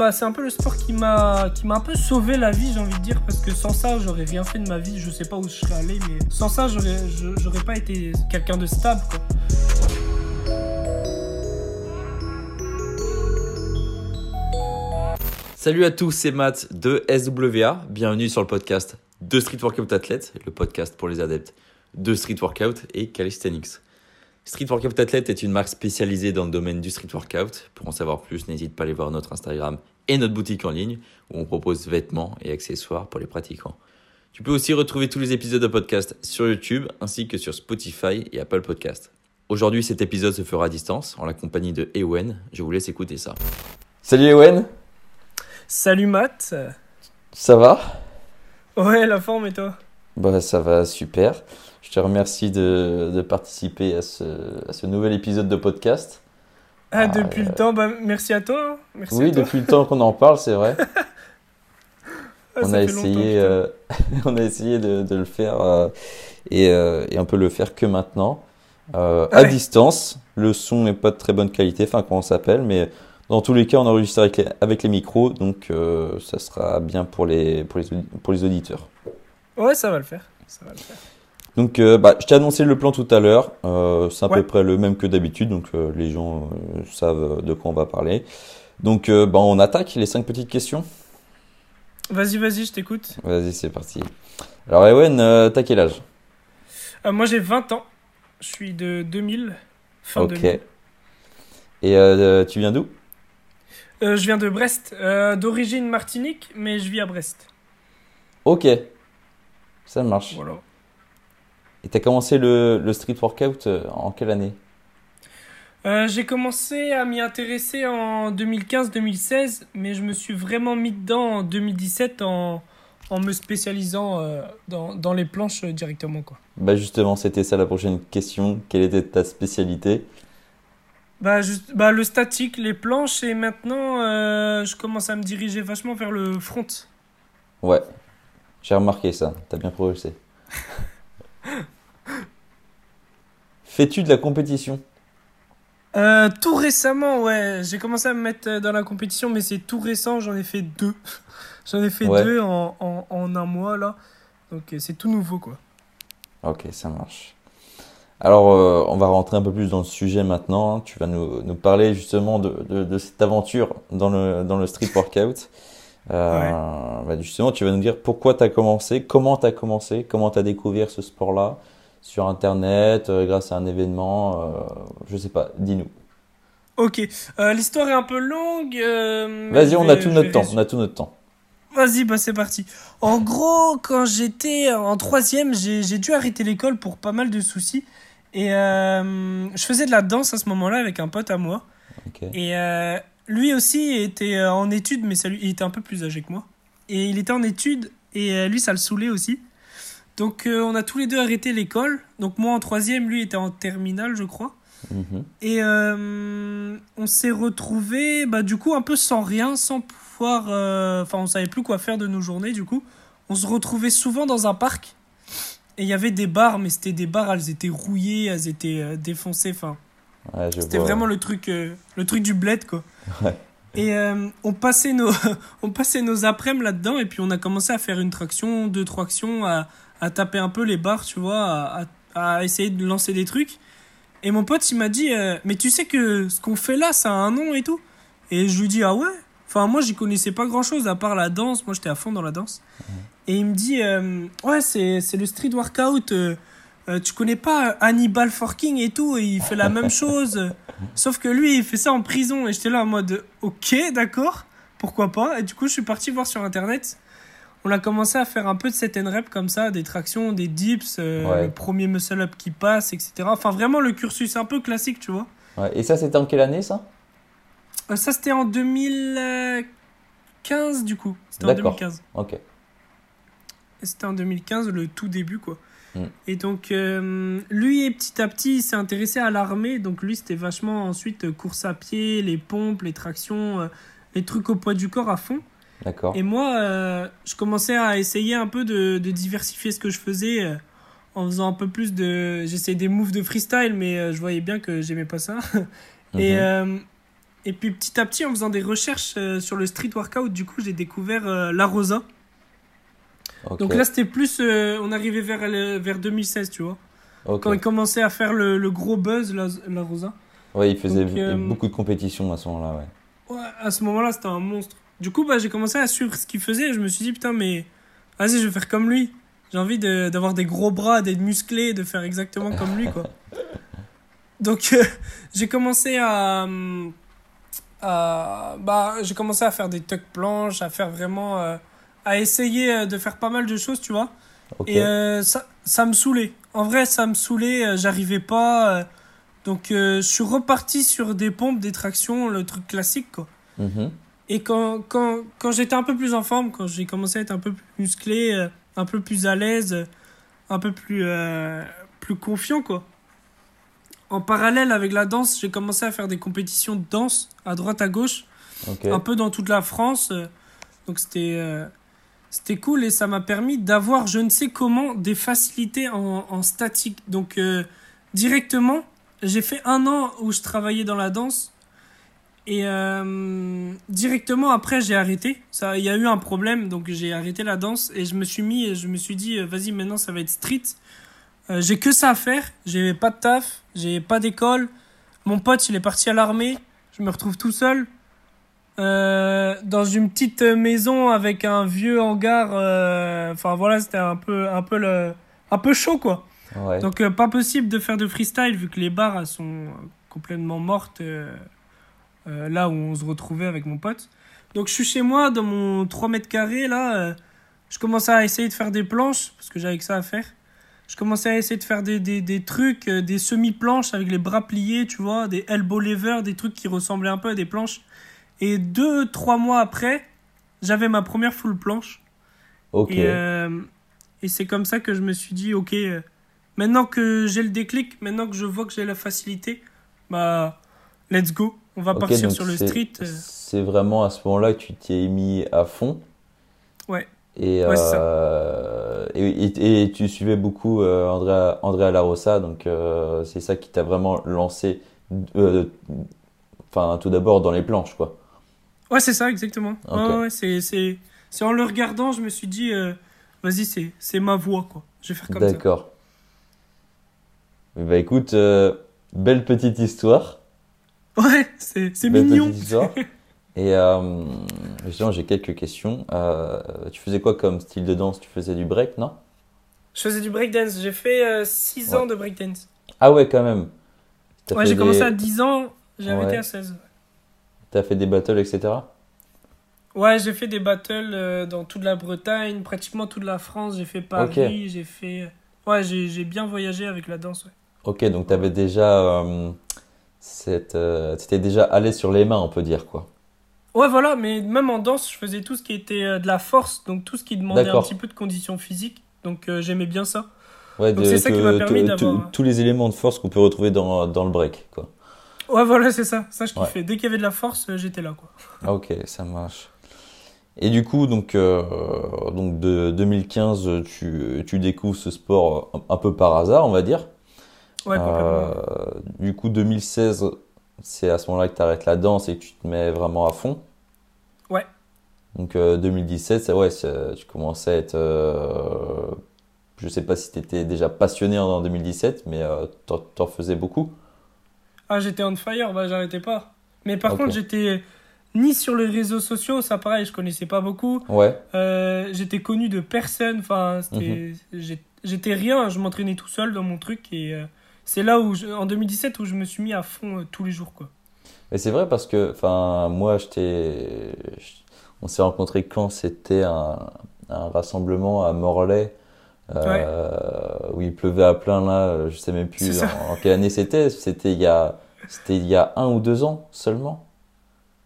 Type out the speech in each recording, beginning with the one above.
Bah, c'est un peu le sport qui m'a qui m'a un peu sauvé la vie, j'ai envie de dire, parce que sans ça, j'aurais rien fait de ma vie. Je sais pas où je serais allé, mais sans ça, j'aurais j'aurais pas été quelqu'un de stable, quoi. Salut à tous, c'est Matt de SWA. Bienvenue sur le podcast de Street Workout Athlete, le podcast pour les adeptes de Street Workout et Calisthenics. Street Workout Athlete est une marque spécialisée dans le domaine du street workout. Pour en savoir plus, n'hésite pas à aller voir notre Instagram et notre boutique en ligne où on propose vêtements et accessoires pour les pratiquants. Tu peux aussi retrouver tous les épisodes de podcast sur YouTube ainsi que sur Spotify et Apple Podcast. Aujourd'hui, cet épisode se fera à distance en la compagnie de Ewen. Je vous laisse écouter ça. Salut Ewen Salut Matt Ça va? Ouais, la forme et toi? Bah ça va super. Je te remercie de, de participer à ce, à ce, nouvel épisode de podcast. Ah, depuis le temps, bah, merci à toi. Hein. Merci oui, à toi. depuis le temps qu'on en parle, c'est vrai. Ah, on, ça a essayé, euh, on a essayé de, de le faire euh, et, euh, et on peut le faire que maintenant. Euh, À distance, le son n'est pas de très bonne qualité, enfin comment on s'appelle, mais dans tous les cas, on enregistre avec les, avec les micros, donc euh, ça sera bien pour les, pour, les, pour les auditeurs. Ouais, ça va le faire. Ça va le faire. Donc, euh, bah, je t'ai annoncé le plan tout à l'heure. Euh, c'est à Ouais. peu près le même que d'habitude, donc euh, les gens savent de quoi on va parler. Donc, bah, on attaque les cinq petites questions. Vas-y, vas-y, je t'écoute. Vas-y, c'est parti. Alors, Ewen, t'as quel âge? Moi, j'ai 20 ans. Je suis de 2000. Fin Ok. 2000. Et tu viens d'où? Je viens de Brest. D'origine Martinique, mais je vis à Brest. Ok. Ça marche. Voilà. Et t'as commencé le, le street workout euh, en quelle année? Euh, j'ai commencé à m'y intéresser en 2015-2016, mais je me suis vraiment mis dedans en 2017 en, en me spécialisant euh, dans, dans les planches euh, directement. Quoi. Bah, justement, c'était ça la prochaine question. Quelle était ta spécialité? Bah, juste, bah, le statique, les planches, et maintenant je commence à me diriger vachement vers le front. Ouais. J'ai remarqué ça. T'as bien progressé. Fais-tu de la compétition? Euh, tout récemment, ouais, j'ai commencé à me mettre euh, dans la compétition, mais c'est tout récent, j'en ai fait deux. j'en ai fait Ouais. deux en, en, en un mois là, donc euh, c'est tout nouveau quoi. Ok, ça marche. Alors, euh, on va rentrer un peu plus dans le sujet maintenant. Tu vas nous, nous parler justement de, de, de cette aventure dans le, dans le street workout. Euh, bah, justement, tu vas nous dire pourquoi tu as commencé, comment tu as commencé, comment tu as découvert ce sport-là sur Internet, euh, grâce à un événement, euh, je sais pas, dis-nous. Ok, euh, l'histoire est un peu longue. Vas-y, on a tout notre temps, on a tout notre temps. Vas-y, bah c'est parti. En gros, quand j'étais en troisième, j'ai dû arrêter l'école pour pas mal de soucis. Et euh, je faisais de la danse à ce moment-là avec un pote à moi. Et euh, lui aussi était en études, mais ça, il était un peu plus âgé que moi. Et il était en études, et lui, ça le saoulait aussi. Donc euh, on a tous les deux arrêté l'école. Donc moi en troisième, lui était en terminale, je crois. Mhm. Et euh, on s'est retrouvés, bah, du coup, un peu sans rien, sans pouvoir. euh, Enfin, on savait plus quoi faire de nos journées, du coup. On se retrouvait souvent dans un parc. Et il y avait des bars, mais c'était des bars, elles étaient rouillées, elles étaient défoncées. Enfin, Ouais, c'était vraiment le truc, euh, le truc du bled, quoi. Ouais. Et euh, on passait nos, on passait nos après-midi là-dedans, et puis on a commencé à faire une traction, deux, trois actions, à, à taper un peu les barres, tu vois, à, essayer de lancer des trucs. Et mon pote, il m'a dit, euh, mais tu sais que ce qu'on fait là, ça a un nom et tout. Et je lui dis, ah ouais? Enfin, moi, j'y connaissais pas grand-chose à part la danse. Moi, j'étais à fond dans la danse. Et il me dit, euh, ouais, c'est c'est le street workout. euh, tu connais pas Hannibal Forking et tout, et il fait la même chose. Sauf que lui, il fait ça en prison. Et j'étais là en mode, ok, d'accord, pourquoi pas? Et du coup, je suis parti voir sur internet. On a commencé à faire un peu de set and rep comme ça, des tractions, des dips, euh, Ouais. le premier muscle up qui passe, etc. Enfin, vraiment le cursus un peu classique, tu vois. Ouais. Et ça, c'était en quelle année, ça? Euh, ça, c'était en 2015, du coup. C'était en D'accord. 2015. Ok. C'était en 2015, le tout début, quoi. Mm. Et donc, euh, lui, petit à petit, il s'est intéressé à l'armée. Donc, lui, c'était vachement ensuite course à pied, les pompes, les tractions, les trucs au poids du corps à fond. D'accord. Et moi, euh, je commençais à essayer un peu de, de diversifier ce que je faisais euh, en faisant un peu plus de. J'essayais des moves de freestyle, mais euh, je voyais bien que j'aimais pas ça. Et Mhm. Et puis petit à petit, en faisant des recherches sur le street workout, du coup, j'ai découvert la Rosa. Donc là, c'était plus. on arrivait vers, le- vers 2016, tu vois. Ok. Quand il commençait à faire le, le gros buzz, la, la Rosa. Ouais, il faisait Donc, beaucoup de compétitions à ce moment-là, ouais. Ouais, à ce moment-là, c'était un monstre. Du coup, bah, j'ai commencé à suivre ce qu'il faisait et je me suis dit, putain, mais vas-y, je vais faire comme lui. J'ai envie de- d'avoir des gros bras, d'être musclé, de faire exactement comme lui, quoi. Donc, euh, j'ai commencé à, hum, à- bah, j'ai commencé à faire des tuck planches, à faire vraiment, euh, à essayer euh, de faire pas mal de choses, tu vois. Et euh, ça, ça me saoulait. En vrai, ça me saoulait, euh, j'arrivais pas. euh, donc, euh, je suis reparti sur des pompes, des tractions, le truc classique, quoi. Mhm. Et quand, quand, quand j'étais un peu plus en forme, quand j'ai commencé à être un peu plus musclé, euh, un peu plus à l'aise, euh, un peu plus, euh, plus confiant, quoi. En parallèle avec la danse, j'ai commencé à faire des compétitions de danse à droite, à gauche, un peu dans toute la France. Donc c'était euh, c'était cool et ça m'a permis d'avoir, je ne sais comment, des facilités en, en statique. Donc euh, directement, j'ai fait un an où je travaillais dans la danse et euh, directement après j'ai arrêté. Ça, il y a eu un problème donc j'ai arrêté la danse et je me suis mis, je me suis dit euh, vas-y maintenant ça va être street. Euh, j'ai que ça à faire. J'ai pas de taf, j'ai pas d'école. Mon pote il est parti à l'armée. Je me retrouve tout seul. Euh, dans une petite maison avec un vieux hangar. Enfin voilà, c'était un peu, un peu le, un peu chaud quoi. Ouais. Donc pas possible de faire de freestyle vu que les bars elles sont complètement mortes euh, là où on se retrouvait avec mon pote. Donc je suis chez moi dans mon 3 mètres carrés là. euh, je commençais à essayer de faire des planches parce que j'avais que ça à faire. Je commençais à essayer de faire des, des, des trucs, euh, des semi-planches avec les bras pliés, tu vois, des elbow levers, des trucs qui ressemblaient un peu à des planches. Et deux, trois mois après, j'avais ma première full planche. ok. Et, et c'est comme ça que je me suis dit, ok, maintenant que j'ai le déclic, maintenant que je vois que j'ai la facilité, bah, let's go. On va partir sur le street. euh. C'est vraiment à ce moment-là que tu t'y es mis à fond. Ouais. Et, Ouais, c'est ça. euh, et, et- et tu suivais beaucoup euh, Andrea, Andrea Larossa, donc euh, c'est ça qui t'a vraiment lancé, euh, enfin tout d'abord dans les planches, quoi. Ouais, c'est ça, exactement. Ok. Ouais, ouais, c'est, en le regardant, je me suis dit, euh, vas-y, c'est, c'est ma voix, quoi. Je vais faire comme ça. D'accord. Bah écoute, euh, belle petite histoire. Ouais, c'est, mignon. Et euh, justement, j'ai quelques questions. Euh, tu faisais quoi comme style de danse? Tu faisais du break, non? Je faisais du breakdance. J'ai fait 6 ans de breakdance. Ah ouais, quand même. T'as Ouais, j'ai des- commencé à 10 ans, j'ai arrêté Ouais. à 16. T'as fait des battles, etc. Ouais, j'ai fait des battles euh, dans toute la Bretagne, pratiquement toute la France. J'ai fait Paris, j'ai fait. Ouais, j'ai j'ai bien voyagé avec la danse. Ouais, Ok, donc t'avais déjà cette, euh, déjà allé sur les mains, on peut dire quoi. ouais, voilà, mais même en danse, je faisais tout ce qui était euh, de la force, donc tout ce qui demandait un petit peu de conditions physiques. Donc euh, j'aimais bien ça. Ouais, Donc c'est ça qui m'a permis d'avoir- tous les éléments de force qu'on peut retrouver dans, dans le break, quoi. Ouais, voilà, c'est ça. Ça, je Ouais. kiffais. Dès qu'il y avait de la force, j'étais là, quoi. Ah, ok, ça marche. Et du coup, donc, euh, donc de 2015, tu, tu découvres ce sport un, un peu par hasard, on va dire. Ouais. Euh, du coup, 2016, c'est à ce moment-là que tu arrêtes la danse et que tu te mets vraiment à fond. Ouais. Donc euh, 2017, c'est- ouais, tu commençais à être. euh, je sais pas si tu étais déjà passionné en, en 2017, mais euh, t'en, faisais beaucoup. Ah, j'étais on fire, bah j'arrêtais pas. Mais par Ok. contre, j'étais ni sur les réseaux sociaux, ça pareil, je connaissais pas beaucoup. Ouais, Euh, j'étais connu de personne, enfin, Mhm. j'ai- j'étais rien, je m'entraînais tout seul dans mon truc et euh, c'est là où, je- en 2017, où je me suis mis à fond euh, tous les jours, quoi. mais c'est vrai parce que, enfin, moi, je- on s'est rencontrés quand c'était un, un rassemblement à Morlaix. euh, où il pleuvait à plein là, je sais même plus en, en quelle année c'était. C'était il y a, c'était il y a un ou deux ans seulement.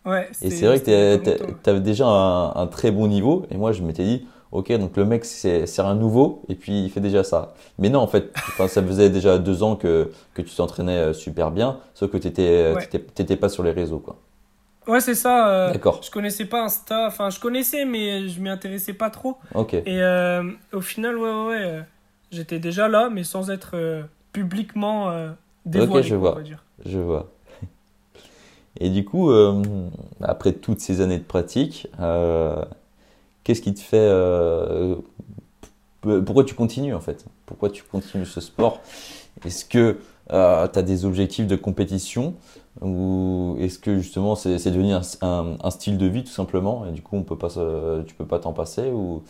Ouais, Et c'est vrai que c'était il y a pas t'es- longtemps, ouais. t'avais déjà un, un très bon niveau. Et moi, je m'étais dit, ok, donc le mec, c'est un nouveau, et puis il fait déjà ça. Mais non, en fait, enfin, ça faisait déjà deux ans que, que tu t'entraînais euh, super bien, sauf que t'étais Ouais. t'étais- t'étais pas sur les réseaux, quoi. Ouais, c'est ça. euh, D'accord. je connaissais pas Insta, enfin, je connaissais, mais je m'y intéressais pas trop. Ok. Et euh, au final, ouais, ouais, ouais, euh, j'étais déjà là, mais sans être euh, publiquement euh, dévoilé, je quoi, vois. on va dire. Je vois. Et du coup, euh, après toutes ces années de pratique, euh, qu'est-ce qui te fait... euh, pourquoi tu continues en fait? Pourquoi tu continues ce sport? Est-ce que tu as des objectifs de compétition? Ou est-ce que justement c'est c'est devenu un, un- un style de vie tout simplement? Et du coup on peut pas se- tu peux pas t'en passer? Ou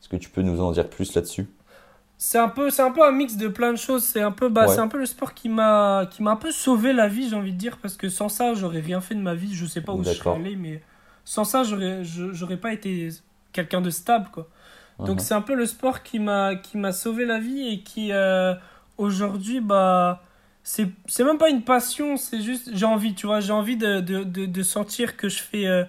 est-ce que tu peux nous en dire plus là-dessus? C'est un peu, c'est un peu un mix de plein de choses. C'est un peu, bah, Ouais. c'est un peu le sport qui m'a, qui m'a un peu sauvé la vie, j'ai envie de dire, parce que sans ça, j'aurais rien fait de ma vie. Je sais pas où je serais allé, mais sans ça, j'aurais, je- j'aurais pas été quelqu'un de stable, quoi. Donc Mhm. c'est un peu le sport qui m'a, qui m'a sauvé la vie et qui, euh, aujourd'hui, bah, c'est, c'est même pas une passion, c'est juste, j'ai envie, tu vois, j'ai envie de, de, de, de sentir que je fais, euh,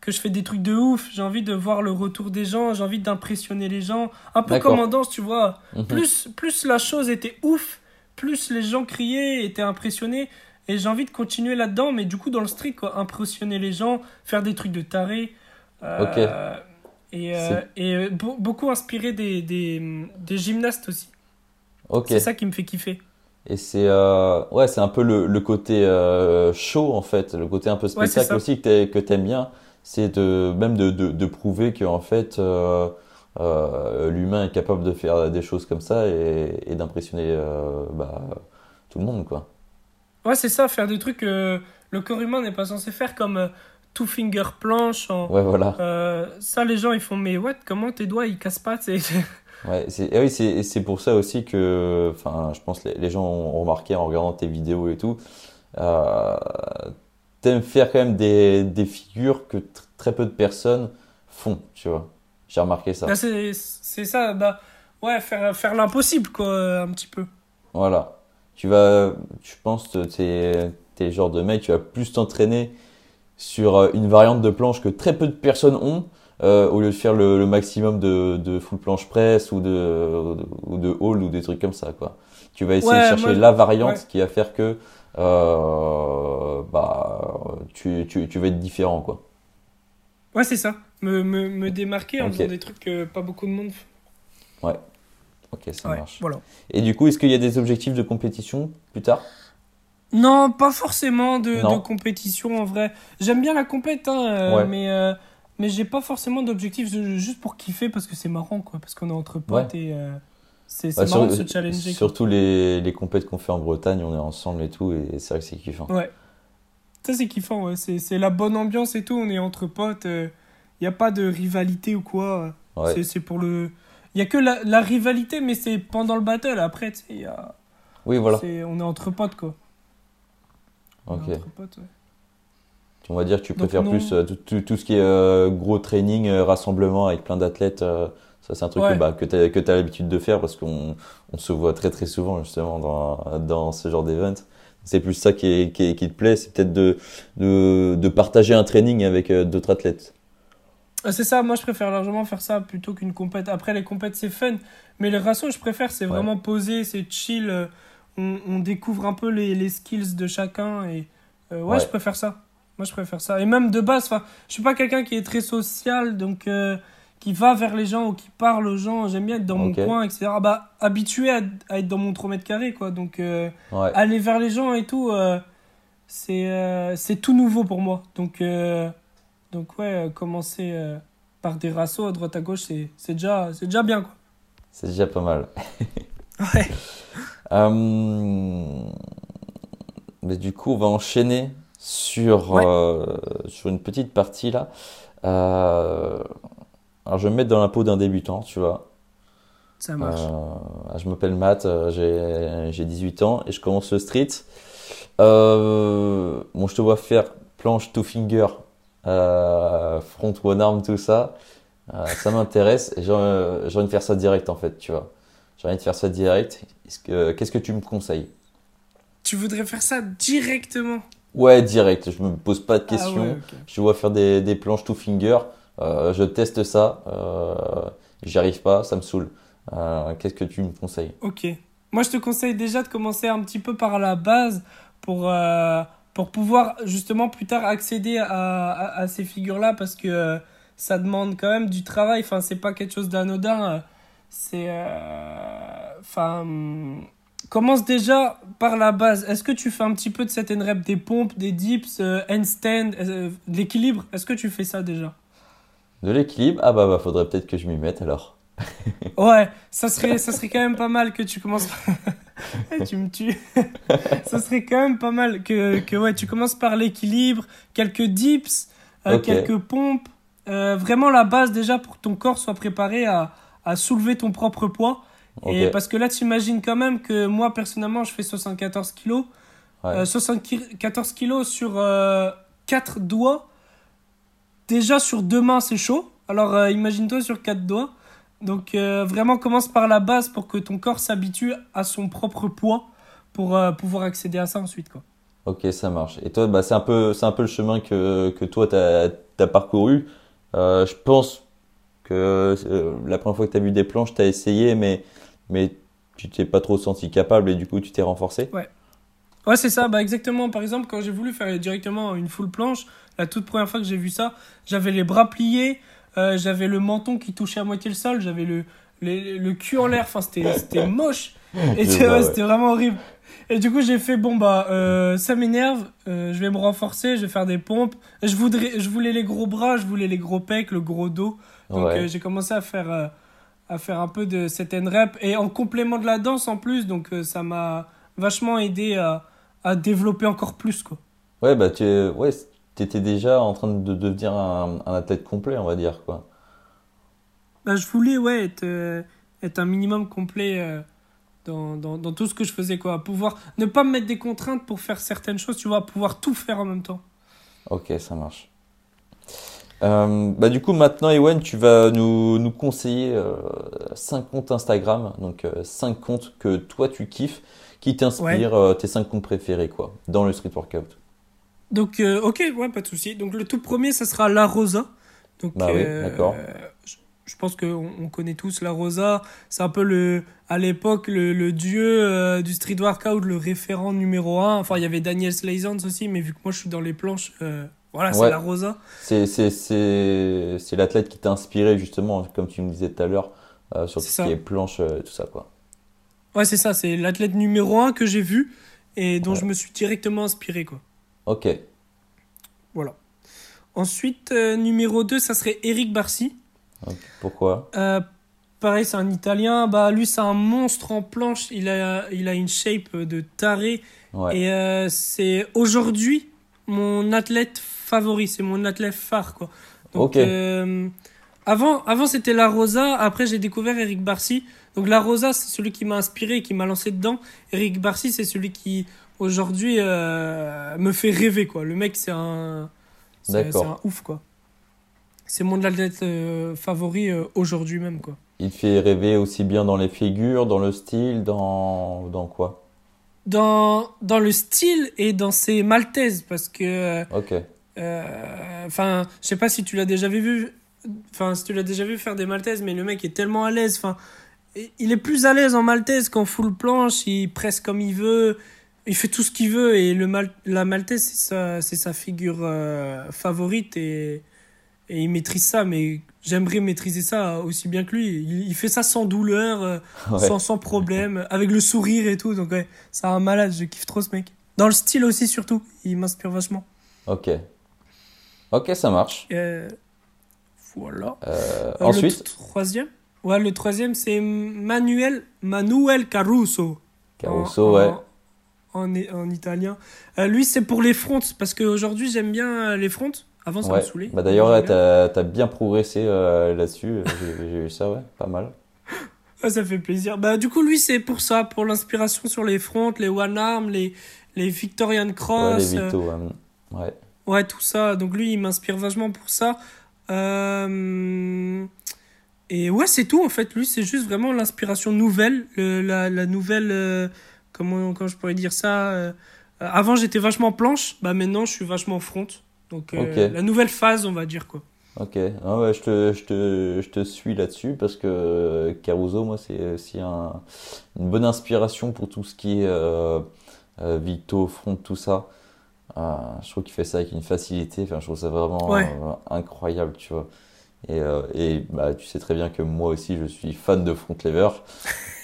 que je fais des trucs de ouf. J'ai envie de voir le retour des gens, j'ai envie d'impressionner les gens. Un peu comme en danse, tu vois Mhm. plus, plus la chose était ouf, plus les gens criaient, étaient impressionnés. Et j'ai envie de continuer là-dedans, mais du coup, dans le street, quoi, impressionner les gens, faire des trucs de taré. euh, Ok. Et, euh, et euh, be- beaucoup inspiré des, des, des gymnastes aussi. C'est ça qui me fait kiffer. Et c'est euh, ouais, c'est un peu le, le côté euh, show en fait, le côté un peu Ouais, spectacle ça. aussi que t'aimes bien, c'est de même de, de, de prouver que en fait euh, l'humain est capable de faire des choses comme ça et, et d'impressionner bah, tout le monde quoi. Ouais, c'est ça, faire des trucs que le corps humain n'est pas censé faire, comme two finger planche. En, Ouais voilà. euh, ça, les gens, ils font, mais what, comment tes doigts, ils cassent pas c'est- Ouais, c'est et oui, c'est pour ça aussi que enfin, je pense que les, les gens ont remarqué en regardant tes vidéos et tout euh, t'aimes faire quand même des, des figures que tr- très peu de personnes font, tu vois. J'ai remarqué ça. Bah, c'est ça, bah, ouais, faire, faire l'impossible, quoi, un petit peu. Voilà. Tu vas, je pense t'es, t'es le genre de mec, tu vas plus t'entraîner sur euh, une variante de planche que très peu de personnes ont, euh, au lieu de faire le, le maximum de, de full planche press ou de, ou de haul ou des trucs comme ça, quoi. Tu vas essayer Ouais, de chercher moi, la variante ouais. qui va faire que, euh, bah, tu, tu, tu vas être différent, quoi. Ouais, c'est ça. Me, me, me démarquer en faisant des trucs que pas beaucoup de monde fait. Ok, ça Ouais, marche. voilà. Et du coup, est-ce qu'il y a des objectifs de compétition plus tard? Non, pas forcément de, compétition en vrai. J'aime bien la compète, hein, euh, Ouais. mais, euh, mais j'ai pas forcément d'objectif juste pour kiffer parce que c'est marrant, quoi. Parce qu'on est entre potes et euh, c'est Ouais, marrant sur- de se challenger. quoi. Surtout les, les compètes qu'on fait en Bretagne, on est ensemble et tout, et c'est vrai que c'est kiffant. Ouais. Ça, c'est kiffant, ouais. C'est la bonne ambiance et tout. On est entre potes. Il n'y a pas de rivalité ou quoi. Ouais. C'est- pour le. Il y a que la, la rivalité, mais c'est pendant le battle. Après, tu sais, il y a- Oui, voilà. on est entre potes, quoi. On Ok. est entre potes, ouais. On va dire que tu Donc, préfères non. plus euh, tout, tout, tout ce qui est euh, gros training, euh, rassemblement avec plein d'athlètes. ça, c'est un truc Ouais. que, bah, que tu as, l'habitude de faire parce qu'on on se voit très très souvent justement dans, dans ce genre d'event. C'est plus ça qui, est- qui, est- qui te plaît, c'est peut-être de, de, de partager un training avec d'autres athlètes. C'est ça, moi je préfère largement faire ça plutôt qu'une compète. Après, les compètes c'est fun, mais les rassos, je préfère, c'est Ouais. vraiment posé, c'est chill. On, on découvre un peu les, les skills de chacun et euh, ouais, Ouais. je préfère ça. Moi je préfère ça. Et même de base, enfin, je suis pas quelqu'un qui est très social, donc euh, qui va vers les gens ou qui parle aux gens. J'aime bien être dans mon coin, etc. Bah, habitué à, à être dans mon 3 mètres carrés, quoi. Donc euh, Ouais. aller vers les gens et tout, c'est c'est tout nouveau pour moi. Donc, donc ouais, commencer par des rassos à droite à gauche, c'est c'est déjà, c'est déjà bien, quoi. C'est déjà pas mal. Ouais. Euh, mais du coup, on va enchaîner sur, Ouais. euh, sur une petite partie là. Euh, alors, je vais me mettre dans la peau d'un débutant, tu vois. Ça marche. Euh, je m'appelle Matt, j'ai, j'ai 18 ans et je commence le street. Bon, je te vois faire planche two finger, front one arm, tout ça. Ça m'intéresse et j'ai envie de faire ça direct en fait, tu vois. J'ai envie de faire ça direct. Est-ce que, qu'est-ce que tu me conseilles? Tu voudrais faire ça directement? Ouais, direct. Je me pose pas de Ah questions. ouais. Je vois faire des, des planches two finger. Euh, je teste ça. Euh, j'y arrive pas, ça me saoule. Euh, qu'est-ce que tu me conseilles? Ok. Moi, je te conseille déjà de commencer un petit peu par la base pour, euh, pour pouvoir justement plus tard accéder à, à, à ces figures-là parce que ça demande quand même du travail. Enfin, c'est pas quelque chose d'anodin. C'est. euh, Enfin. commence déjà par la base. Est-ce que tu fais un petit peu de cette rep des pompes, des dips, euh, handstand, euh, de l'équilibre? Est-ce que tu fais ça déjà? De l'équilibre? Ah bah, bah faudrait peut-être que je m'y mette alors. ouais, ça serait, ça serait quand même pas mal que tu commences. Eh, tu me tues. ça serait quand même pas mal que, que ouais, tu commences par l'équilibre, quelques dips, euh, quelques pompes. Euh, vraiment la base déjà pour que ton corps soit préparé à, à soulever ton propre poids. Et parce que là, tu imagines quand même que moi, personnellement, je fais 74 kilos. 74 euh, kilos sur 4 doigts. Déjà, sur deux mains, c'est chaud. Alors, imagine-toi sur 4 doigts. Donc euh, vraiment commence par la base pour que ton corps s'habitue à son propre poids pour euh, pouvoir accéder à ça ensuite quoi. Ok, ça marche. Et toi, bah, c'est un peu, un peu le chemin que, que toi tu as, parcouru. Euh, je pense que la première fois que tu as vu des planches, tu as essayé, mais, mais tu t'es pas trop senti capable et du coup tu t'es renforcé. Ouais. Ouais, c'est ça, bah exactement. Par exemple, quand j'ai voulu faire directement une full planche, la toute première fois que j'ai vu ça, j'avais les bras pliés, euh, j'avais le menton qui touchait à moitié le sol, j'avais le, le, cul en l'air, enfin c'était moche. Et c'était vraiment horrible. Et du coup, j'ai fait bon bah euh, ça m'énerve, euh, je vais me renforcer, je vais faire des pompes. Je voudrais je voulais les gros bras, je voulais les gros pecs, le gros dos. Donc j'ai commencé à faire à faire un peu de cette rep et en complément de la danse en plus, donc ça m'a vachement aidé à, à développer encore plus quoi. Ouais, bah tu ouais, étais déjà en train de devenir un, athlète complet, on va dire, quoi. Bah, je voulais, ouais, être, euh, être un minimum complet euh, dans, dans, dans, tout ce que je faisais, quoi. Pouvoir ne pas me mettre des contraintes pour faire certaines choses, tu vois, pouvoir tout faire en même temps. Ok, ça marche. Euh, bah, du coup, maintenant, Ewen, tu vas nous, nous conseiller 5 comptes Instagram, donc 5 comptes que toi tu kiffes, qui t'inspirent, tes 5 comptes préférés, quoi, dans le street workout. Donc, euh, ok, ouais, pas de souci. Donc, le tout premier, ça sera La Rosa. Donc, bah oui, euh, d'accord. Je, pense qu'on on connaît tous La Rosa. C'est un peu, le, à l'époque, le, le, dieu euh, du street workout, le référent numéro un. Enfin, il y avait Daniel Slazans aussi, mais vu que moi, je suis dans les planches, voilà, c'est La Rosa. C'est l'athlète qui t'a inspiré, justement, comme tu me disais tout à l'heure, sur tout ce qui est planche, tout ça, quoi. Ouais, c'est ça. C'est l'athlète numéro un que j'ai vu et dont je me suis directement inspiré, quoi. Ok. Voilà. Ensuite, euh, numéro 2, ça serait Eric Barcy. Pourquoi? Euh, Pareil, c'est un Italien. Bah, lui, c'est un monstre en planche. Il a, il a une shape de taré. Et euh, c'est aujourd'hui mon athlète favori. C'est mon athlète phare. Quoi. Donc, avant, avant c'était La Rosa. Après, j'ai découvert Eric Barcy. Donc, La Rosa, c'est celui qui m'a inspiré et qui m'a lancé dedans. Eric Barcy, c'est celui qui aujourd'hui euh, me fait rêver quoi. Le mec c'est un c'est un ouf quoi. C'est mon athlète euh, favori euh, aujourd'hui même quoi. Il fait rêver aussi bien dans les figures, dans le style, dans dans quoi? Dans dans le style et dans ses maltaises parce que OK. Enfin, je sais pas si tu l'as déjà vu enfin si tu l'as déjà vu faire des maltaises mais le mec est tellement à l'aise enfin il est plus à l'aise en maltaise qu'en full planche, il presse comme il veut, il fait tout ce qu'il veut et le mal, la maltaise c'est sa, sa figure euh, favorite et, et il maîtrise ça mais j'aimerais maîtriser ça aussi bien que lui. Il, fait ça sans douleur euh, sans, sans problème avec le sourire et tout. Donc ouais c'est un malade je kiffe trop ce mec. Dans le style aussi surtout. Il m'inspire vachement. Ok. Ok ça marche. Euh, voilà. Ensuite le troisième. Ouais le troisième c'est Manuel Manuel Caruso. Caruso ouais. en, en italien. Euh, lui, c'est pour les fronts, parce qu'aujourd'hui, j'aime bien euh, les fronts. Avant, ça me saoulait. Bah, D'ailleurs, tu as, bien progressé euh, là-dessus. J'ai vu ça, ouais, pas mal. Ah, ça fait plaisir. Bah, du coup, lui, c'est pour ça, pour l'inspiration sur les fronts, les one arm, les, les Victorian Cross. Ouais, les Vito, ouais. Ouais, tout ça. Donc, lui, il m'inspire vachement pour ça. Et ouais, c'est tout, en fait. Lui, c'est juste vraiment l'inspiration nouvelle, la, la, nouvelle comment, je pourrais dire ça euh, Avant, j'étais vachement planche, bah maintenant, je suis vachement front. Donc, euh, la nouvelle phase, on va dire quoi. Ok, ah ouais, je, te, je, te, je te suis là-dessus parce que Caruso, moi, c'est aussi un, une bonne inspiration pour tout ce qui est euh, euh Vito, front, tout ça. je trouve qu'il fait ça avec une facilité. Enfin, je trouve ça vraiment incroyable, tu vois. Et, euh, et bah, tu sais très bien que moi aussi, je suis fan de Front Lever.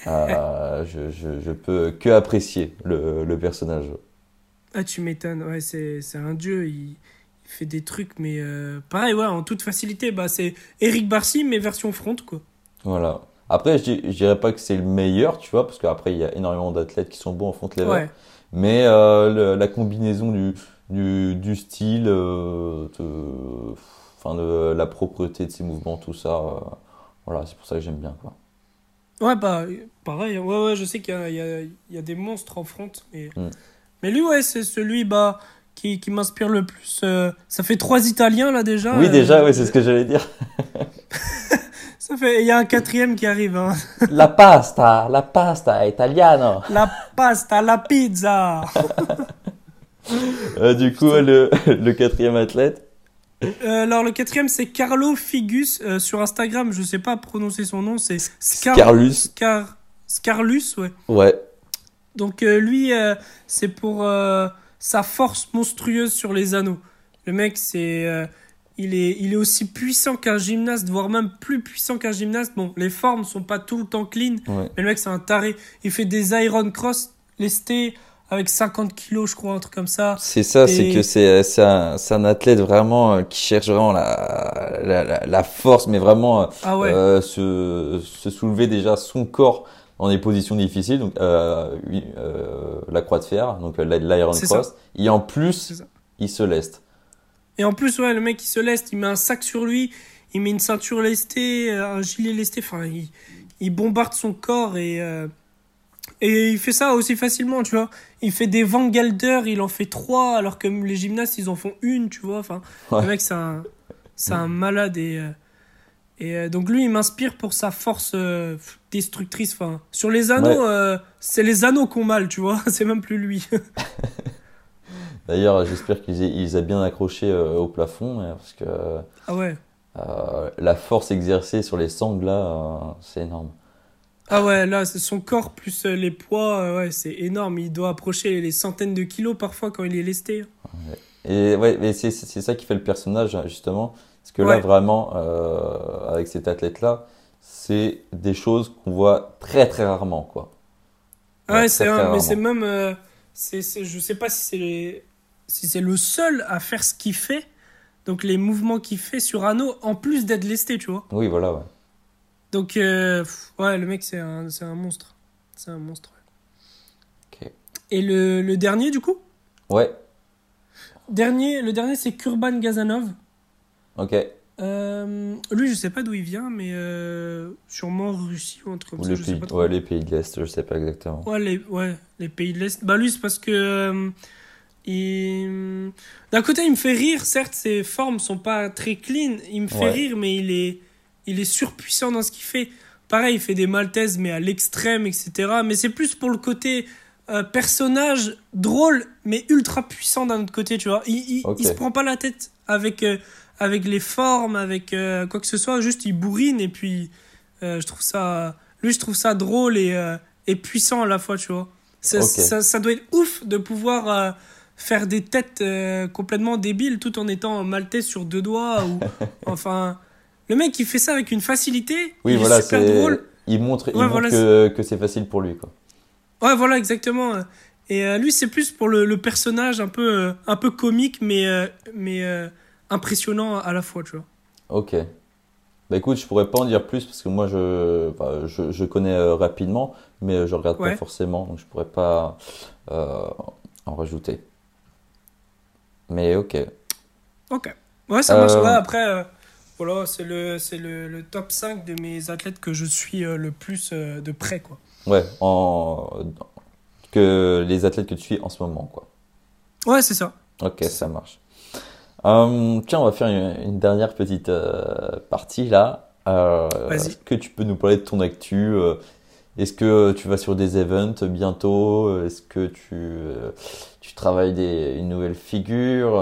Euh, je, je, je peux que apprécier le, le personnage. Ah, tu m'étonnes. Ouais, c'est un dieu. Il fait des trucs, mais euh, pareil, ouais, en toute facilité. Bah, c'est Eric Barcy, mais version front, quoi. Voilà. Après, je, je dirais pas que c'est le meilleur, tu vois, parce qu'après, il y a énormément d'athlètes qui sont bons en front lever. Ouais. Mais euh, le- la combinaison du, du, du style, euh, de, enfin de la propreté de ses mouvements, tout ça, euh, voilà, c'est pour ça que j'aime bien, quoi. Ouais, bah, pareil. hein. Ouais, ouais, je sais qu'il y y, y a des monstres en front. Mais, Mm. mais lui, ouais, c'est celui bah, qui, qui m'inspire le plus. euh, ça fait trois Italiens, là, déjà. Oui, Euh, déjà, oui, c'est ce que j'allais dire. Ça fait... Il y a un quatrième qui arrive. Hein. La pasta, la pasta italiana. La pasta, la pizza. Euh, du coup, le, le quatrième athlète. Euh, alors, le quatrième, c'est Carlo Figus. euh, sur Instagram, je sais pas prononcer son nom. C'est Scar... Carlus. Scar... Scarlus, ouais. Ouais, Donc euh, lui, euh, c'est pour euh, sa force monstrueuse sur les anneaux. Le mec, c'est, euh, il est, il est aussi puissant qu'un gymnaste, voire même plus puissant qu'un gymnaste. Bon, les formes sont pas tout le temps clean, ouais. mais le mec, c'est un taré. Il fait des iron cross lestés avec 50 kilos, je crois, un truc comme ça. C'est ça, Et- c'est que c'est un, un athlète vraiment euh, qui cherche vraiment la, la, force, mais vraiment euh, Ah ouais. euh, se, se soulever déjà son corps dans des positions difficiles, donc euh, euh, la croix de fer, donc euh, l'iron cross, et en plus il se leste. Et en plus, ouais, le mec, il se leste, il met un sac sur lui, il met une ceinture lestée, un gilet lesté, enfin, il, il bombarde son corps et, euh, et il fait ça aussi facilement, tu vois. Il fait des Van Gelder, il en fait trois, alors que les gymnastes, ils en font une, tu vois. Enfin, Ouais. le mec, c'est un, un malade et, et euh, donc lui, il m'inspire pour sa force euh, destructrice. Enfin, sur les anneaux, Ouais. euh, c'est les anneaux qu'on mal, tu vois. C'est même plus lui. D'ailleurs, j'espère qu'ils ils aient bien accroché euh, au plafond, euh, parce que ah ouais. la force exercée sur les sangles là, c'est énorme. Ah ouais, là, son corps plus les poids, ouais, c'est énorme. Il doit approcher les centaines de kilos parfois quand il est lesté. Et ouais, mais c'est ça qui fait le personnage hein, justement, parce que là vraiment euh, avec cet athlète là, c'est des choses qu'on voit très très rarement quoi. Ouais, Ouais, c'est mais c'est même, euh, c'est- je sais pas si c'est les- si c'est le seul à faire ce qu'il fait, donc les mouvements qu'il fait sur anneau, en plus d'être lesté, tu vois. Oui voilà. Ouais. Donc euh, pff, ouais, le mec c'est un, un monstre, c'est un monstre. ouais. Ok. Et le, le dernier du coup, Ouais. dernier, le dernier c'est Kurban Gazanov. Ok. Euh, lui, je sais pas d'où il vient, mais euh, sûrement Russie ou un truc comme Ou ça. les je sais pays, pas trop. ouais, les pays de l'Est, je sais pas exactement. Ouais, les, ouais, les pays de l'Est. Bah, lui, c'est parce que. euh, il- D'un côté, il me fait rire. Certes, ses formes sont pas très clean. Il me fait Ouais. rire, mais il est, il est surpuissant dans ce qu'il fait. Pareil, il fait des maltaises, mais à l'extrême, etc. Mais c'est plus pour le côté euh, personnage drôle, mais ultra puissant d'un autre côté, tu vois. Il, il, il se prend pas la tête avec, avec les formes, avec euh, quoi que ce soit. Juste, il bourrine et puis euh, je trouve ça. Lui, je trouve ça drôle et, euh, et puissant à la fois, tu vois. Ça, Ok. ça, ça doit être ouf de pouvoir faire des têtes complètement débiles tout en étant maltais sur deux doigts. Ou, enfin, le mec, il fait ça avec une facilité. Oui il voilà, est super drôle. il montre, il Ouais, montre voilà, que, que c'est facile pour lui quoi. Ouais, voilà, exactement. Et euh, lui, c'est plus pour le, le personnage un peu, euh, un peu comique, mais, euh, mais impressionnant à la fois, tu vois. Ok. Bah écoute, je pourrais pas en dire plus parce que moi je, bah, je, je connais euh, rapidement, mais euh, je regarde Ouais. pas forcément, donc je pourrais pas euh, en rajouter. Mais ok. Ok. Ouais, ça marche. Euh, Ouais, après, voilà, c'est le, le, le top 5 de mes athlètes que je suis le plus de près, quoi. Ouais, en que les athlètes que tu suis en ce moment quoi. Ouais, c'est ça. Ok, ça marche. Euh, tiens, on va faire une, une dernière petite euh, partie là. Euh. Est-ce que tu peux nous parler de ton actu euh, Est-ce que tu vas sur des events bientôt Est-ce que tu, tu travailles des, une nouvelle figure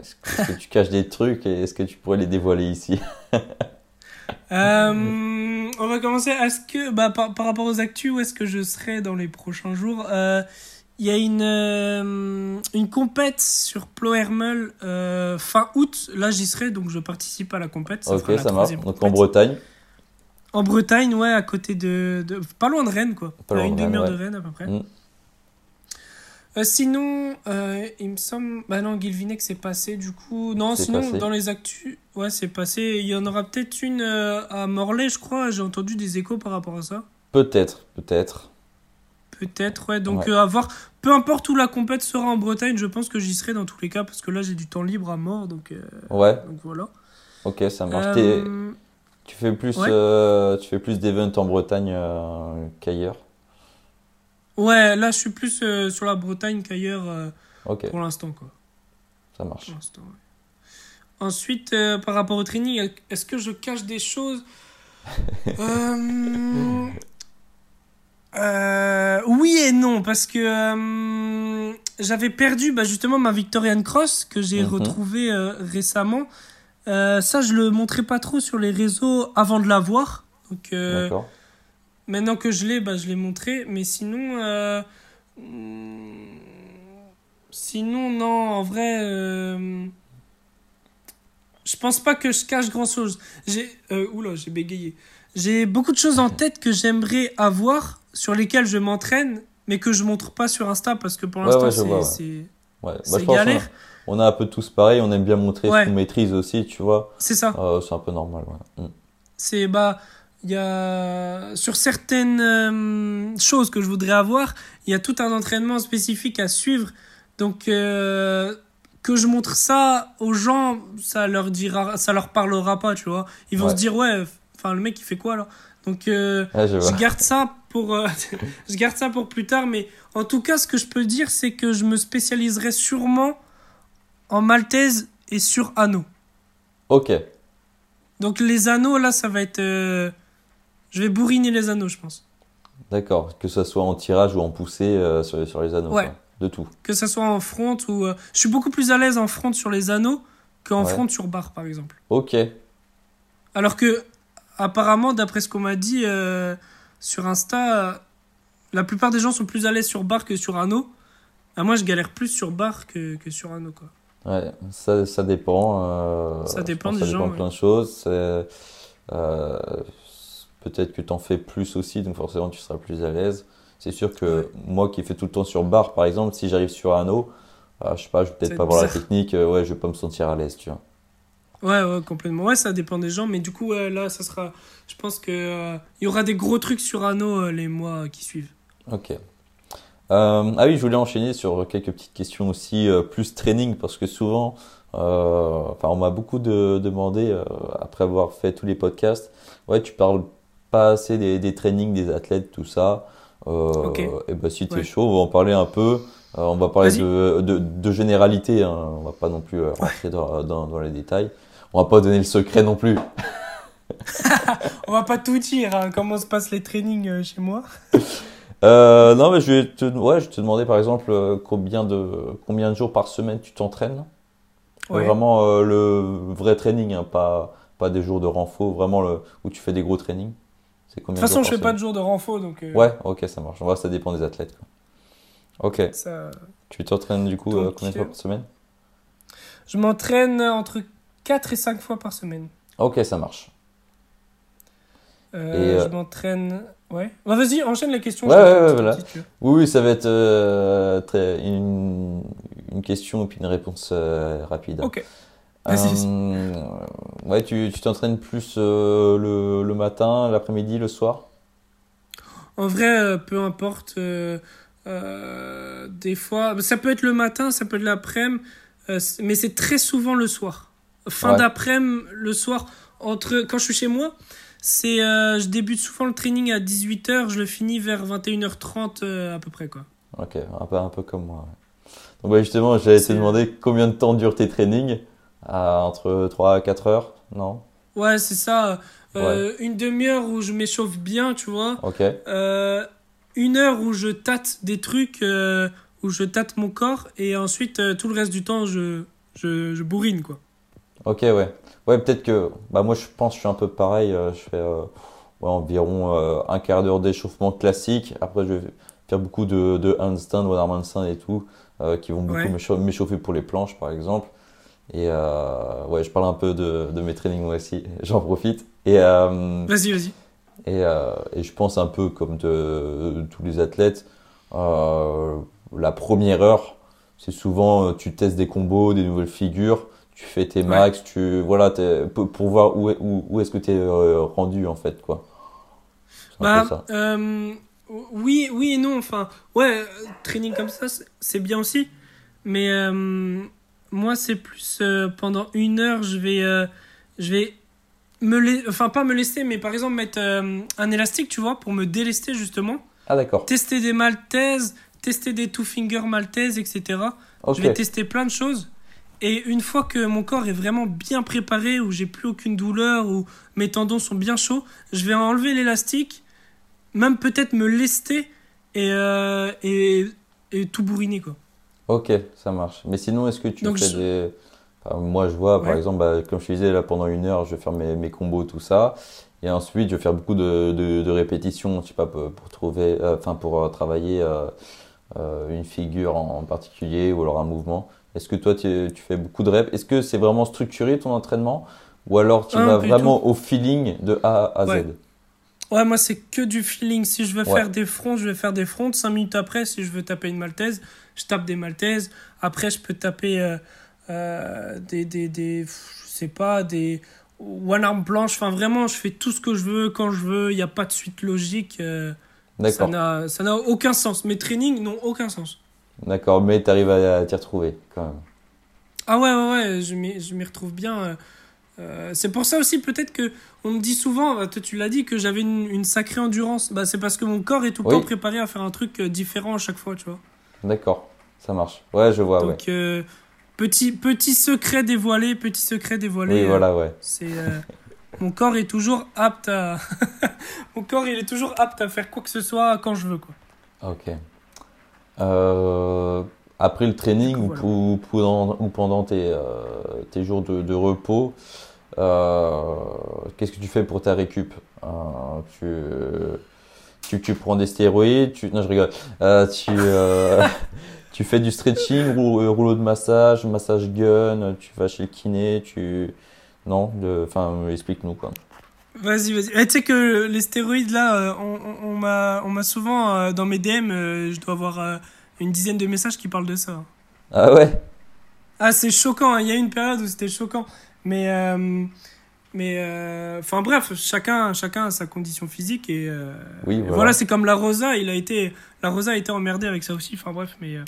Est-ce que, tu caches des trucs et est-ce que tu pourrais les dévoiler ici? Euh, on va commencer. Est-ce que, bah, par, par rapport aux actus, où est-ce que je serai dans les prochains jours? Il y a une, euh, une compète sur Plohermel euh, fin août. Là, j'y serai, donc je participe à la compète. ok, ça marche. Donc en Bretagne. En Bretagne, ouais, à côté de. de pas loin de Rennes, quoi. Pas loin à une demi-heure de Rennes, à peu près. Mm. Euh, sinon, euh, il me semble. Bah non, Guilvinec c'est passé du coup. Non, sinon, dans les actus, ouais, c'est passé. Il y en aura peut-être une à Morlaix, je crois. J'ai entendu des échos par rapport à ça. Peut-être, peut-être. Peut-être, ouais. Donc, à voir. Peu importe où la compète sera en Bretagne, je pense que j'y serai dans tous les cas parce que là, j'ai du temps libre à mort. Donc, ouais. Donc voilà. Ok, ça marche. Tu fais plus, tu fais plus d'events en Bretagne qu'ailleurs? Ouais, là, je suis plus euh, sur la Bretagne qu'ailleurs euh, pour l'instant, quoi. Ça marche. Ensuite, euh, par rapport au training, est-ce que je cache des choses? Oui et non, parce que j'avais perdu bah, justement ma Victorian Cross que j'ai mhm. retrouvée récemment. ça, je le montrais pas trop sur les réseaux avant de la voir. Donc, D'accord. Maintenant que je l'ai, bah, je l'ai montré. Mais sinon, euh, sinon, non, en vrai, euh, je pense pas que je cache grand chose. J'ai, euh, oula, j'ai bégayé. J'ai beaucoup de choses en tête que j'aimerais avoir, sur lesquelles je m'entraîne, mais que je montre pas sur Insta parce que pour l'instant, c'est. Bah, galère. On, a un peu tous pareil, on aime bien montrer ce qu'on maîtrise aussi, tu vois. C'est ça. c'est un peu normal, ouais. Mm. C'est, bah, il y a sur certaines euh, choses que je voudrais avoir, il y a tout un entraînement spécifique à suivre. Donc euh, que je montre ça aux gens, ça leur dira, ça leur parlera pas, tu vois. Ils vont se dire ouais, enfin le mec il fait quoi là? Donc euh, je, garde ça pour je garde ça pour plus tard. Mais en tout cas, ce que je peux dire, c'est que je me spécialiserai sûrement en maltaise et sur anneaux. Ok. Donc les anneaux là, ça va être je vais bourriner les anneaux, je pense. D'accord, que ce soit en tirage ou en poussée euh, sur, sur, les anneaux. Ouais. De tout. Que ce soit en front ou. Euh, je suis beaucoup plus à l'aise en front sur les anneaux qu'en front sur barre, par exemple. Ok. Alors que, apparemment, d'après ce qu'on m'a dit euh, sur Insta, la plupart des gens sont plus à l'aise sur barre que sur anneau. Ah, moi, je galère plus sur barre que, que sur anneau, quoi. Ouais, ça, ça dépend. ça dépend des ça gens. Dépend de plein de choses. Peut-être que tu en fais plus aussi, donc forcément tu seras plus à l'aise. C'est sûr que moi qui fais tout le temps sur barre, par exemple, si j'arrive sur anneau, euh, je sais pas, je vais peut-être pas avoir la technique, euh, ouais, je vais pas me sentir à l'aise, tu vois. Ouais, ouais, complètement. Ouais, ça dépend des gens, mais du coup, là, ça sera. Je pense que euh, il y aura des gros trucs sur anneau les mois qui suivent. Ok. ah oui, je voulais enchaîner sur quelques petites questions aussi, plus training, parce que souvent, enfin, on m'a beaucoup de, demandé, après avoir fait tous les podcasts, ouais, tu parles pas assez des, des trainings des athlètes, tout ça. Euh, Et ben si tu es chaud, on va en parler un peu. Euh, on va parler de, de, de, généralité, hein. on va pas non plus euh, rentrer dans, dans, dans, les détails. On va pas donner le secret non plus. on va pas tout dire, hein. comment se passent les trainings euh, chez moi. Euh, non, mais je vais te, ouais, je te demander par exemple combien de, combien de jours par semaine tu t'entraînes. Vraiment le vrai training, hein, pas, pas des jours de renfort, vraiment le, où tu fais des gros trainings. De toute façon, je fais pas de jours de renfort, donc. Euh, ouais, ok, ça marche. ça dépend des athlètes. Ok. Tu t'entraînes du coup euh, combien de fois par semaine? Je m'entraîne entre 4 et 5 fois par semaine. Ok, ça marche. Euh, je m'entraîne. Ouais. Bah, vas-y, enchaîne la question. Ouais, ouais, voilà. Oui, oui, ça va être très... une... une, question et puis une réponse rapide. Ok. Euh, ouais, tu t'entraînes plus euh, le, le, matin, l'après-midi, le soir? En vrai, euh, peu importe. des fois, ça peut être le matin, ça peut être l'après-midi, mais c'est très souvent le soir. Fin d'après-midi, le soir, entre quand je suis chez moi, c'est je débute souvent le training à 18h, je le finis vers 21h30 à peu près quoi. Ok, un peu, un peu comme moi. Donc ouais, justement, j'allais te demander combien de temps durent tes trainings entre 3 à 4 heures, non? Ouais, c'est ça. Euh, une demi-heure où je m'échauffe bien, tu vois. Ok. Euh, une heure où je tâte des trucs, euh, où je tâte mon corps, et ensuite tout le reste du temps, je, je, je bourrine, quoi. Ok, ouais. Ouais, peut-être que. Bah, moi, je pense que je suis un peu pareil. je fais environ un quart d'heure d'échauffement classique. Après, je, faire beaucoup de, de handstand, one arm handstand et tout, euh, qui vont beaucoup Ouais. m'écha- m'échauffer pour les planches, par exemple. Et euh, ouais, je parle un peu de, de mes trainings moi aussi, j'en profite. Et, euh, Vas-y, vas-y. et, euh, et je pense un peu comme de, de tous les athlètes, euh, la première heure, c'est souvent euh, tu testes des combos, des nouvelles figures, tu fais tes Ouais. max, tu voilà, pour, voir où, est- où, où est-ce que tu es rendu en fait quoi. Bah, ça. euh, oui, oui et non. Enfin, ouais, euh, training comme ça, c'est- bien aussi. Mais euh, moi, c'est plus euh, pendant une heure, je vais, euh, je vais me, enfin pas me lester, mais par exemple mettre euh, un élastique, tu vois, pour me délester justement. Ah d'accord. Tester des maltaises, tester des two finger maltaises, etc. Je vais tester plein de choses. Et une fois que mon corps est vraiment bien préparé, où j'ai plus aucune douleur, où mes tendons sont bien chauds, je vais enlever l'élastique, même peut-être me lester et, euh, et, et tout bourriner, quoi. Ok, ça marche. Mais sinon, est-ce que tu Donc, fais je- des... enfin, moi, je vois, par exemple, bah, comme je te disais, là, pendant une heure, je vais faire mes, mes combos, tout ça. Et ensuite, je vais faire beaucoup de, de, de répétitions, je sais pas, pour, pour trouver, euh, pour euh, travailler une figure en, en particulier ou alors un mouvement. Est-ce que toi, tu, fais beaucoup de reps? Est-ce que c'est vraiment structuré ton entraînement? Ou alors tu Ah, vas vraiment au feeling de A à Z? Ouais. Ouais, moi, c'est que du feeling. Si je veux Ouais. faire des fronts, je vais faire des fronts. Cinq minutes après, si je veux taper une maltaise, je tape des maltaises. Après, je peux taper euh, euh, des, des, des, je sais pas, des one arm planche. Enfin, vraiment, je fais tout ce que je veux quand je veux. Il n'y a pas de suite logique. euh, ça n'a aucun sens. Mes trainings n'ont aucun sens. D'accord, mais tu arrives à, t'y retrouver quand même. Ah ouais, ouais, ouais, je m'y retrouve bien. euh, euh, c'est pour ça aussi, peut-être que on me dit souvent, bah, toi tu l'as dit, que j'avais une, une sacrée endurance. Bah, c'est parce que mon corps est tout le Oui. temps préparé à faire un truc euh, différent à chaque fois, tu vois. D'accord, ça marche. Ouais, je vois, ouais. Donc, euh, petit, petit secret dévoilé, petit secret dévoilé. Oui, voilà, ouais. C'est euh, mon corps est toujours apte à mon corps il est toujours apte à faire quoi que ce soit quand je veux quoi. Ok. Euh, après le training coup, ou, pendant, ou pendant tes, euh, tes jours de, de repos, euh, qu'est-ce que tu fais pour ta récup? Euh, tu, tu, tu prends des stéroïdes? Tu, non, je rigole. Euh, tu, euh, tu fais du stretching, rou- rouleau de massage, massage gun, tu vas chez le kiné, tu... Non, enfin, explique-nous quoi. Vas-y vas-y. Eh, tu sais que les stéroïdes là, euh, on, on, on m'a souvent euh, dans mes DM, euh, je dois avoir euh, une dizaine de messages qui parlent de ça. Ah ouais? Ah c'est choquant. hein. Il y a une période où c'était choquant, mais euh, mais euh, enfin bref, chacun chacun a sa condition physique et euh, Oui, voilà. voilà, c'est comme la Rosa, il a été la Rosa a été emmerdée avec ça aussi. Enfin bref, mais euh,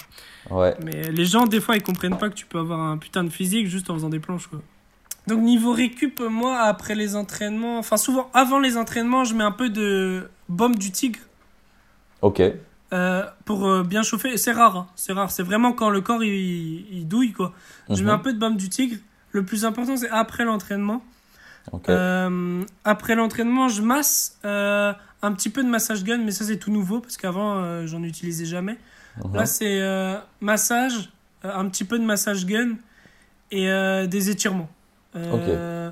Ouais. Mais les gens, des fois, ils comprennent pas que tu peux avoir un putain de physique juste en faisant des planches, quoi. Donc, niveau récup, moi, après les entraînements, enfin, souvent, avant les entraînements, je mets un peu de baume du tigre Ok. euh, pour euh, bien chauffer. C'est rare, hein. c'est rare. C'est vraiment quand le corps, il, il douille, quoi. Je mets Mhm. un peu de baume du tigre. Le plus important, c'est après l'entraînement. Ok. Euh, après l'entraînement, je masse un petit peu de massage gun, mais ça, c'est tout nouveau parce qu'avant, j'en utilisais jamais. Mhm. Là, c'est massage, un petit peu de massage gun et des étirements. Euh,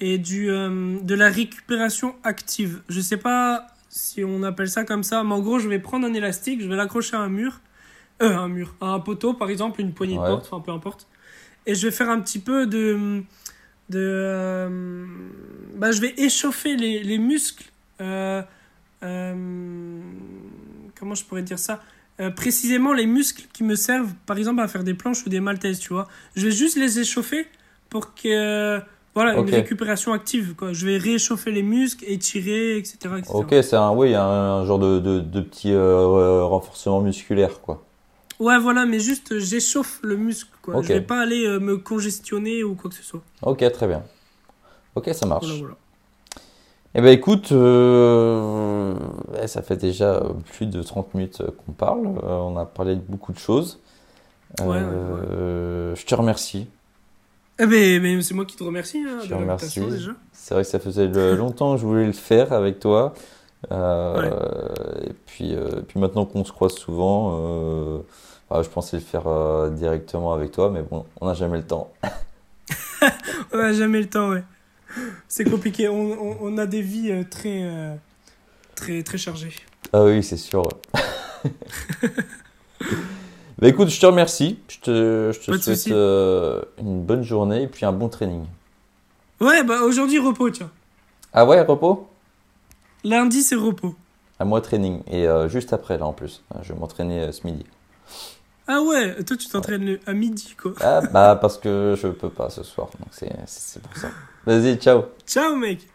Et du, euh, de la récupération active. Je sais pas si on appelle ça comme ça, mais en gros, je vais prendre un élastique, je vais l'accrocher à un mur, euh, un mur, à un poteau par exemple, une poignée Ouais. de porte, enfin peu importe. Et je vais faire un petit peu de. de bah, je vais échauffer les, les muscles. comment je pourrais dire ça? Euh, précisément les muscles qui me servent, par exemple, à faire des planches ou des maltaises, tu vois. Je vais juste les échauffer pour que. Voilà, une récupération active, quoi. Je vais réchauffer les muscles, étirer, etc. etc. Ok, c'est un, oui, un, genre de, de, de petit euh, renforcement musculaire, quoi. Ouais, voilà, mais juste, j'échauffe le muscle, quoi. Ok. Je vais pas aller euh, me congestionner ou quoi que ce soit. Ok, très bien. Ok, ça marche. Voilà, voilà. Eh ben écoute, euh, ouais, ça fait déjà plus de 30 minutes qu'on parle. On a parlé de beaucoup de choses. Ouais, ouais, Je te remercie. Eh ben, ben, c'est moi qui te remercie hein, Je de te remercie. l'invitation déjà. C'est vrai que ça faisait longtemps que je voulais le faire avec toi. Euh, Et puis, euh, puis maintenant qu'on se croise souvent, euh, bah, je pensais le faire directement avec toi, mais bon, on n'a jamais le temps. On a jamais le temps, ouais. C'est compliqué. On, on, on a des vies très, très, très chargées. Ah oui, c'est sûr. bah écoute, je te remercie. Je te, je souhaite euh, une bonne journée et puis un bon training. Ouais, bah aujourd'hui repos, tiens. Ah ouais, repos? Lundi, c'est repos. À moi, training. Et euh, juste après, là, en plus. Je vais m'entraîner euh, ce midi. Ah ouais, toi tu t'entraînes à midi, quoi. Ah, bah, parce que je peux pas ce soir. Donc, c'est pour ça. Vas-y, ciao. Ciao, mec